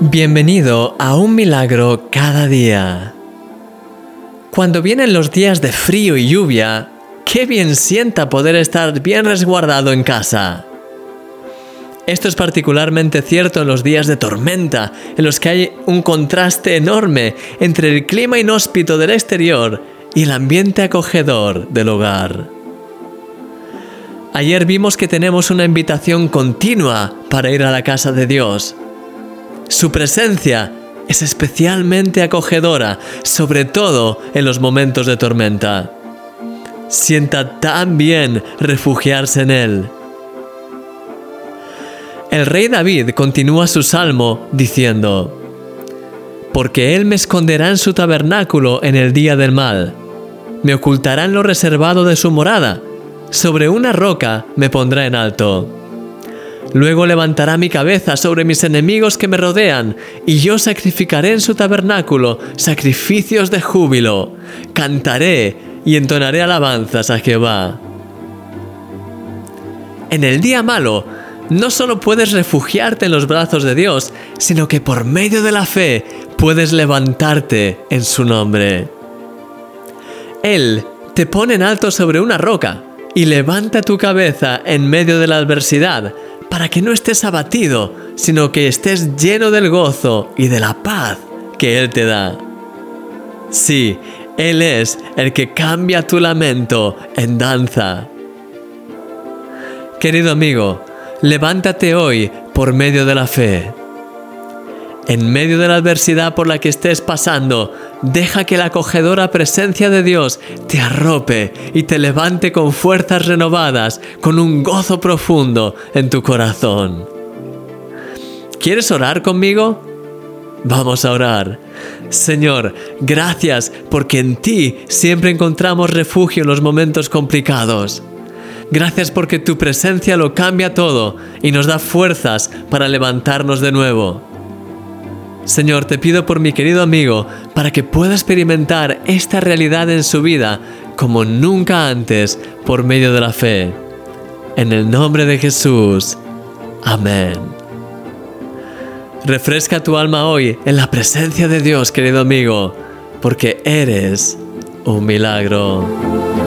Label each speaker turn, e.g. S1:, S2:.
S1: Bienvenido a un milagro cada día. Cuando vienen los días de frío y lluvia, qué bien sienta poder estar bien resguardado en casa. Esto es particularmente cierto en los días de tormenta, en los que hay un contraste enorme entre el clima inhóspito del exterior y el ambiente acogedor del hogar. Ayer vimos que tenemos una invitación continua para ir a la casa de Dios su presencia es especialmente acogedora, sobre todo en los momentos de tormenta. Sienta tan bien refugiarse en Él. El rey David continúa su salmo diciendo, Porque Él me esconderá en su tabernáculo en el día del mal, me ocultará en lo reservado de su morada, sobre una roca me pondrá en alto. Luego levantará mi cabeza sobre mis enemigos que me rodean, y yo sacrificaré en su tabernáculo sacrificios de júbilo. Cantaré y entonaré alabanzas a Jehová. En el día malo, no solo puedes refugiarte en los brazos de Dios, sino que por medio de la fe puedes levantarte en su nombre. Él te pone en alto sobre una roca y levanta tu cabeza en medio de la adversidad para que no estés abatido, sino que estés lleno del gozo y de la paz que Él te da. Sí, Él es el que cambia tu lamento en danza. Querido amigo, levántate hoy por medio de la fe. En medio de la adversidad por la que estés pasando, deja que la acogedora presencia de Dios te arrope y te levante con fuerzas renovadas, con un gozo profundo en tu corazón. ¿Quieres orar conmigo? Vamos a orar. Señor, gracias porque en ti siempre encontramos refugio en los momentos complicados. Gracias porque tu presencia lo cambia todo y nos da fuerzas para levantarnos de nuevo. Señor, te pido por mi querido amigo para que pueda experimentar esta realidad en su vida como nunca antes por medio de la fe. En el nombre de Jesús. Amén. Refresca tu alma hoy en la presencia de Dios, querido amigo, porque eres un milagro.